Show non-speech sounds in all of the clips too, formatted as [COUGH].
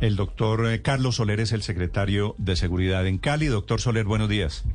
El doctor eh, Carlos Soler es el secretario de Seguridad en Cali. Doctor Soler, buenos días.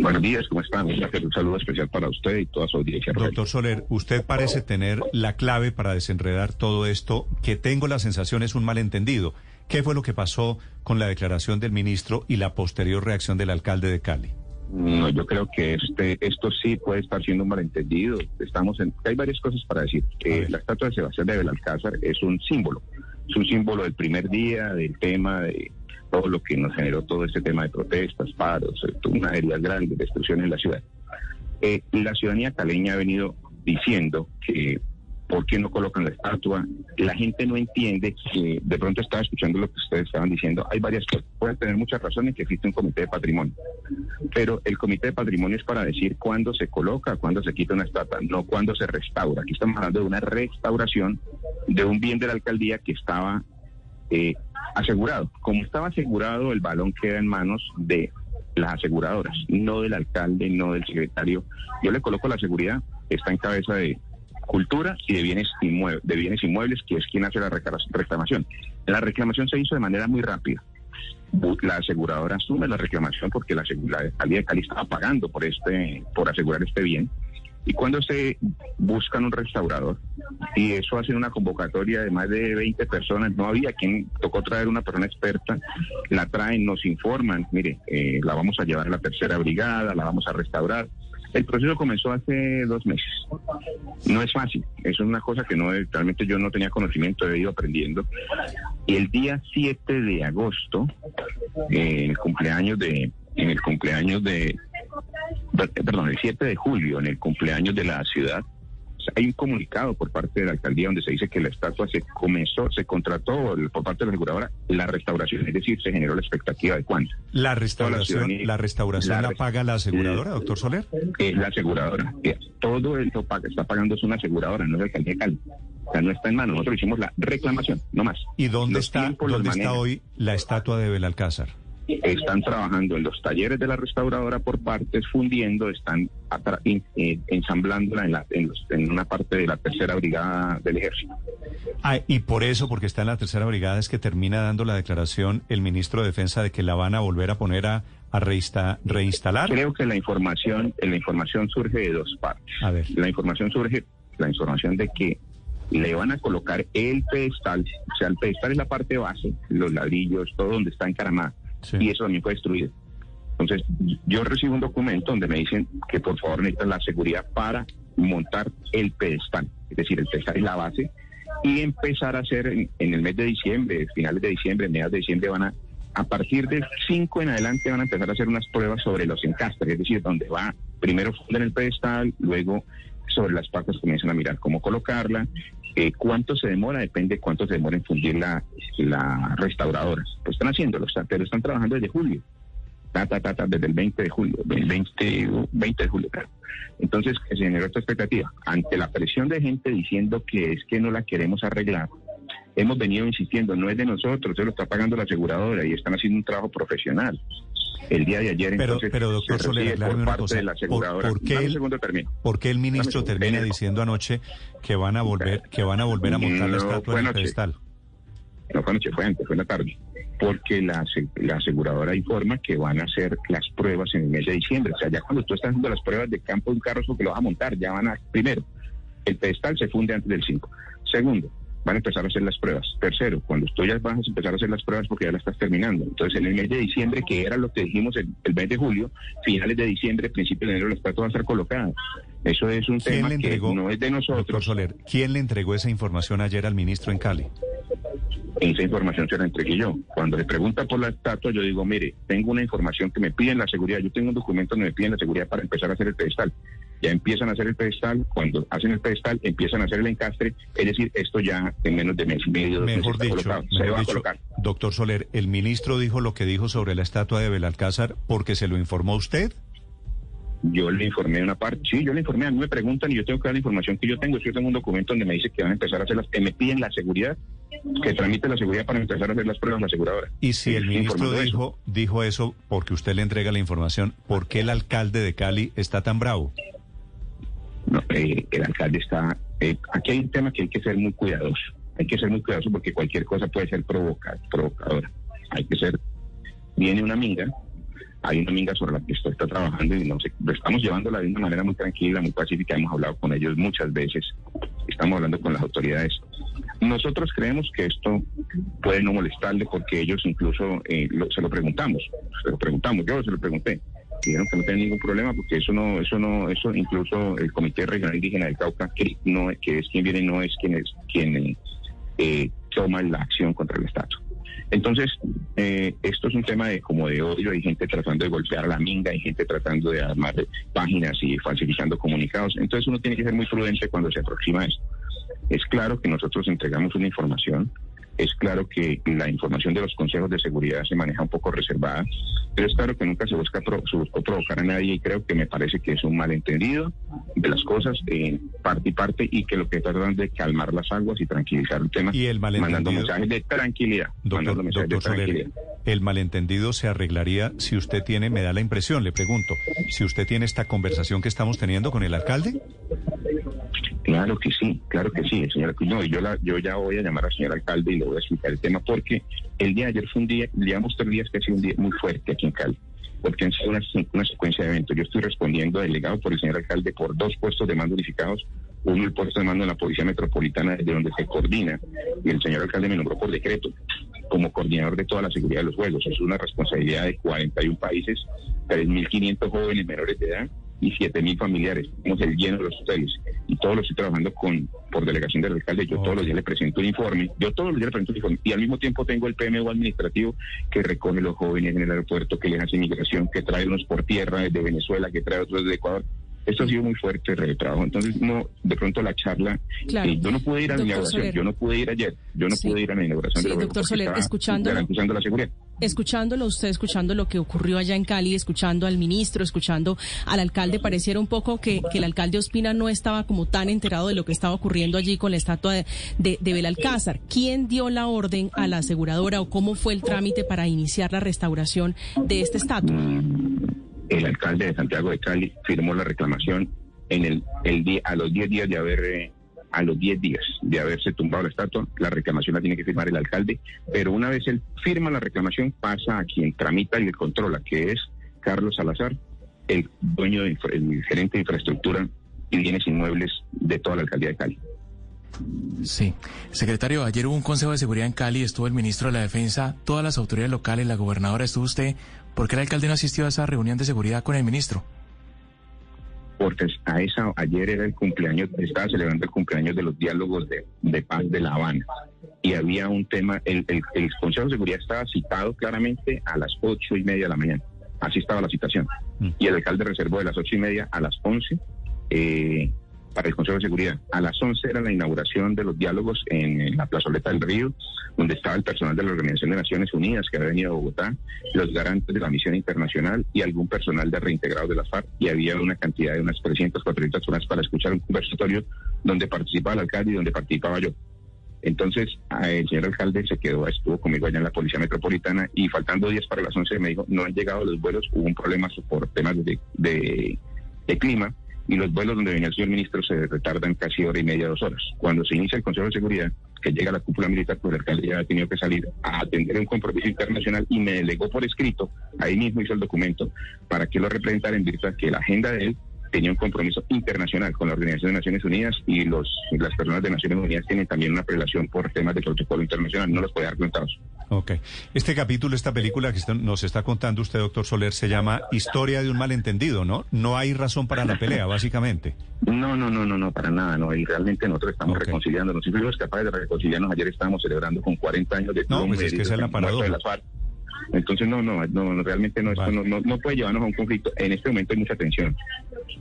Buenos días, ¿cómo están? Un saludo especial para usted y toda su audiencia. Doctor Soler, usted parece tener la clave para desenredar todo esto, que tengo la sensación es un malentendido. ¿Qué fue lo que pasó con la declaración del ministro y la posterior reacción del alcalde de Cali? No, yo creo que este, esto sí puede estar siendo un malentendido. Estamos en, hay varias cosas para decir. que la estatua de Sebastián de Belalcázar es un símbolo es un símbolo del primer día, del tema, de todo lo que nos generó todo este tema de protestas, paros, eh, una heridas grandes, destrucción en la ciudad. Eh, la ciudadanía caleña ha venido diciendo que ¿Por qué no colocan la estatua? La gente no entiende que de pronto estaba escuchando lo que ustedes estaban diciendo. Hay varias cosas. Pueden tener muchas razones que existe un comité de patrimonio. Pero el comité de patrimonio es para decir cuándo se coloca, cuándo se quita una estatua, no cuándo se restaura. Aquí estamos hablando de una restauración de un bien de la alcaldía que estaba eh, asegurado. Como estaba asegurado, el balón queda en manos de las aseguradoras, no del alcalde, no del secretario. Yo le coloco la seguridad, está en cabeza de Cultura y de bienes, inmuebles, de bienes inmuebles, que es quien hace la reclamación. La reclamación se hizo de manera muy rápida. La aseguradora asume la reclamación porque la, la alcaldía de Cali pagando por, este, por asegurar este bien. Y cuando se buscan un restaurador, y eso hace una convocatoria de más de 20 personas, no había quien tocó traer una persona experta, la traen, nos informan, mire, eh, la vamos a llevar a la tercera brigada, la vamos a restaurar. El proceso comenzó hace dos meses. No es fácil, eso es una cosa que no realmente yo no tenía conocimiento, he ido aprendiendo. Y el día 7 de agosto, en el cumpleaños de, en el cumpleaños de, perdón, el 7 de julio, en el cumpleaños de la ciudad, hay un comunicado por parte de la alcaldía donde se dice que la estatua se comenzó, se contrató por parte de la aseguradora la restauración, es decir, se generó la expectativa de cuánto. ¿La restauración la, restauración la, paga la aseguradora, doctor Soler? Eh, la aseguradora. Eh, todo esto paga, está pagando es una aseguradora, no es la alcaldía de Cali. O sea, no está en mano. Nosotros hicimos la reclamación, no más. ¿Y dónde está, dónde está hoy la estatua de Belalcázar? Están trabajando en los talleres de la restauradora por partes, fundiendo, están eh, ensamblándola en, la, en, una parte de la tercera brigada del ejército. Ah, y por eso, porque está en la tercera brigada, es que termina dando la declaración el ministro de Defensa de que la van a volver a poner a, a reinstalar. Creo que la información, la información surge de dos partes. A ver. La información surge, la información de que le van a colocar el pedestal, o sea, el pedestal es la parte base, los ladrillos, todo donde está encaramada y eso también fue destruido. Entonces, yo recibo un documento donde me dicen que por favor necesitan la seguridad para montar el pedestal, es decir, el pedestal es la base, y empezar a hacer en, el mes de diciembre, finales de diciembre, mediados de diciembre, van a, a partir del 5 en adelante, van a empezar a hacer unas pruebas sobre los encastres, es decir, donde va, primero funden el pedestal, luego sobre las partes comienzan a mirar cómo colocarla, eh, ¿Cuánto se demora? Depende de cuánto se demora en fundir la, restauradora. Pues están haciéndolo, pero están trabajando desde julio. Ta, ta, ta, desde el 20 de julio, 20, 20 de julio, claro. Entonces, se generó esta expectativa. Ante la presión de gente diciendo que es que no la queremos arreglar, hemos venido insistiendo, no es de nosotros, se lo está pagando la aseguradora y están haciendo un trabajo profesional el día de ayer. Pero, pero doctor Soler, por una cosa. ¿Por, qué el, ¿Por qué el ministro termina diciendo anoche que van a volver, que van a volver a montar la estatua en el pedestal? No fue anoche, fue antes, fue en la tarde. Porque la, la aseguradora informa que van a hacer las pruebas en el mes de diciembre. O sea, ya cuando tú estás haciendo las pruebas de campo de un carro, porque lo vas a montar, ya van a. Primero, el pedestal se funde antes del 5. Segundo, van a empezar a hacer las pruebas. Tercero, cuando tú ya vas a empezar a hacer las pruebas porque ya las estás terminando. Entonces, en el mes de diciembre, que era lo que dijimos el, el mes de julio, finales de diciembre, principio de enero, la estatua va a estar colocada. Eso es un tema que no es de nosotros. Soler, ¿quién le entregó esa información ayer al ministro en Cali? Esa información se la entregué yo. Cuando le pregunta por la estatua, yo digo, mire, tengo una información que me piden la seguridad. Yo tengo un documento donde me piden la seguridad para empezar a hacer el pedestal ya empiezan a hacer el pedestal, cuando hacen el pedestal empiezan a hacer el encastre, es decir, esto ya en menos de mes y medio, mejor dicho, se va a colocar. Doctor Soler, ¿el ministro dijo lo que dijo sobre la estatua de Belalcázar porque se lo informó usted? Yo le informé una parte, sí, yo le informé, a mí me preguntan y yo tengo que dar la información que yo tengo. Yo tengo un documento donde me dice que van a empezar a hacer las, que me piden la seguridad, que tramite la seguridad para empezar a hacer las pruebas la aseguradora. Y si el ministro dijo, dijo eso porque usted le entrega la información, ¿por qué el alcalde de Cali está tan bravo? Eh, el alcalde está... Eh, aquí hay un tema que hay que ser muy cuidadoso. hay que ser muy cuidadoso porque cualquier cosa puede ser provocadora. Hay que ser, viene una amiga, hay una amiga sobre la que esto está trabajando y no sé, estamos llevándola de una manera muy tranquila, muy pacífica, hemos hablado con ellos muchas veces, estamos hablando con las autoridades. Nosotros creemos que esto puede no molestarle porque ellos incluso eh, se lo preguntamos, se lo preguntamos, yo se lo pregunté, dijeron que no tienen ningún problema porque eso no, eso no, eso incluso el Comité Regional Indígena del Cauca, que no, que es quien viene, no es quien es quien eh, toma la acción contra el Estado. Entonces, eh, esto es un tema de como de odio, hay gente tratando de golpear a la minga, hay gente tratando de armar páginas y falsificando comunicados. Entonces uno tiene que ser muy prudente cuando se aproxima a esto. Es claro que nosotros entregamos una información es claro que la información de los consejos de seguridad se maneja un poco reservada, pero es claro que nunca se busca buscó provocar a nadie y creo que me parece que es un malentendido de las cosas en parte y parte y que lo que tratan de calmar las aguas y tranquilizar el tema, ¿Y el mandando mensajes de tranquilidad. Doctor, doctor el malentendido se arreglaría si usted tiene, me da la impresión, le pregunto, si usted tiene esta conversación que estamos teniendo con el alcalde. Claro que sí, claro que sí, señor No, yo, la, yo ya voy a llamar al señor alcalde y le voy a explicar el tema porque el día de ayer fue un día, digamos tres días que ha sido un día muy fuerte aquí en Cali, porque han sido una, secuencia de eventos. Yo estoy respondiendo delegado por el señor alcalde por dos puestos de mando unificados, uno el puesto de mando en la Policía Metropolitana, de donde se coordina, y el señor alcalde me nombró por decreto como coordinador de toda la seguridad de los Juegos. Es una responsabilidad de 41 países, 3.500 jóvenes menores de edad y 7.000 familiares. Tenemos el lleno de los hoteles y todos los estoy trabajando con por delegación del alcalde. Yo todos los días le presento un informe. Yo todos los días le presento un informe y al mismo tiempo tengo el PMO administrativo que recoge los jóvenes en el aeropuerto, que les hace inmigración, que trae unos por tierra desde Venezuela, que trae otros de Ecuador. Esto ha sido muy fuerte el trabajo. Entonces, no, de pronto la charla, eh, yo no pude ir a la inauguración, yo no pude ir ayer, yo no pude ir a la inauguración sí, de la doctor Soler, escuchando garantizando la seguridad. Escuchándolo usted, escuchando lo que ocurrió allá en Cali, escuchando al ministro, escuchando al alcalde, pareciera un poco que, que el alcalde Ospina no estaba como tan enterado de lo que estaba ocurriendo allí con la estatua de, de, de Belalcázar. ¿Quién dio la orden a la aseguradora o cómo fue el trámite para iniciar la restauración de esta estatua? El alcalde de Santiago de Cali firmó la reclamación en el, el día, a los 10 días de haber a los 10 días de haberse tumbado la estatua, la reclamación la tiene que firmar el alcalde, pero una vez él firma la reclamación pasa a quien tramita y le controla, que es Carlos Salazar, el dueño, de, el gerente de infraestructura y bienes inmuebles de toda la alcaldía de Cali. Sí. Secretario, ayer hubo un Consejo de Seguridad en Cali, estuvo el ministro de la Defensa, todas las autoridades locales, la gobernadora, estuvo usted. ¿Por qué el alcalde no asistió a esa reunión de seguridad con el ministro? Porque a esa, ayer era el cumpleaños, estaba celebrando el cumpleaños de los diálogos de, paz de La Habana. Y había un tema, el, el, Consejo de Seguridad estaba citado claramente a las ocho y media de la mañana. Así estaba la citación. Mm. Y el alcalde reservó de las ocho y media a las once. Eh, para el Consejo de Seguridad. A las 11 era la inauguración de los diálogos en la plazoleta del Río, donde estaba el personal de la Organización de Naciones Unidas que había venido a Bogotá, los garantes de la misión internacional y algún personal de reintegrado de la FARC. Y había una cantidad de unas 300, 400 personas para escuchar un conversatorio donde participaba el alcalde y donde participaba yo. Entonces, el señor alcalde se quedó, estuvo conmigo allá en la Policía Metropolitana y faltando días para las 11 me dijo, no han llegado los vuelos, hubo un problema por temas de, de clima y los vuelos donde venía el señor ministro se retardan casi hora y media, dos horas. Cuando se inicia el Consejo de Seguridad, que llega la cúpula militar, pues el alcalde ya ha tenido que salir a atender un compromiso internacional y me delegó por escrito, ahí mismo hizo el documento, para que lo representara en virtud que la agenda de él tenía un compromiso internacional con la Organización de Naciones Unidas y los las personas de Naciones Unidas tienen también una prelación por temas de protocolo internacional, no los puede dar cuentados. Ok. Este capítulo, esta película que nos está contando usted, doctor Soler, se llama Historia de un malentendido, ¿no? No hay razón para la pelea, básicamente. No, no, no, no, no, para nada, no. Y realmente nosotros estamos reconciliándonos. Si fuimos capaces de reconciliarnos, ayer estábamos celebrando con 40 años de... No, pues es que esa es la paradoja. Entonces, no, no, no, realmente no, no, no, no, puede llevarnos a un conflicto. En este momento hay mucha tensión.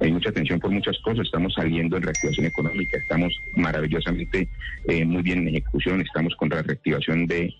Hay mucha tensión por muchas cosas. Estamos saliendo en reactivación económica, estamos maravillosamente eh, muy bien en ejecución, estamos con la reactivación de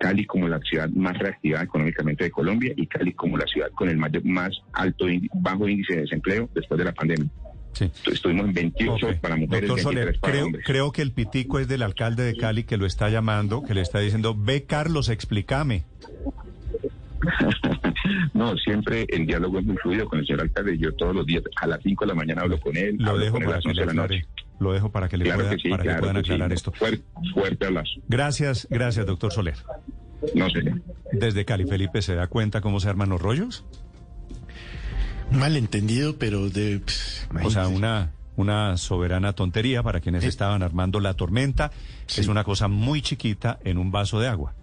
Cali como la ciudad más reactivada económicamente de Colombia y Cali como la ciudad con el más alto, bajo índice de desempleo después de la pandemia. Sí. Estuvimos en 28 para mujeres, Doctor Soler, creo, hombres. Creo que el pitico es del alcalde de Cali que lo está llamando, que le está diciendo, ve Carlos, explícame. [LAUGHS] no, siempre el diálogo es muy fluido con el señor alcalde. Yo todos los días a las 5 de la mañana hablo con él. Lo dejo con para a las 11 de la noche. lo dejo para que le Claro pueda, que sí, para que puedan que sí. aclarar esto. Fuerte, fuerte abrazo. Gracias, gracias, doctor Soler. No sé. Desde Cali, Felipe, ¿se da cuenta cómo se arman los rollos? Malentendido, pero de... pff, O sea, una, una soberana tontería para quienes estaban armando la tormenta. Es una cosa muy chiquita en un vaso de agua.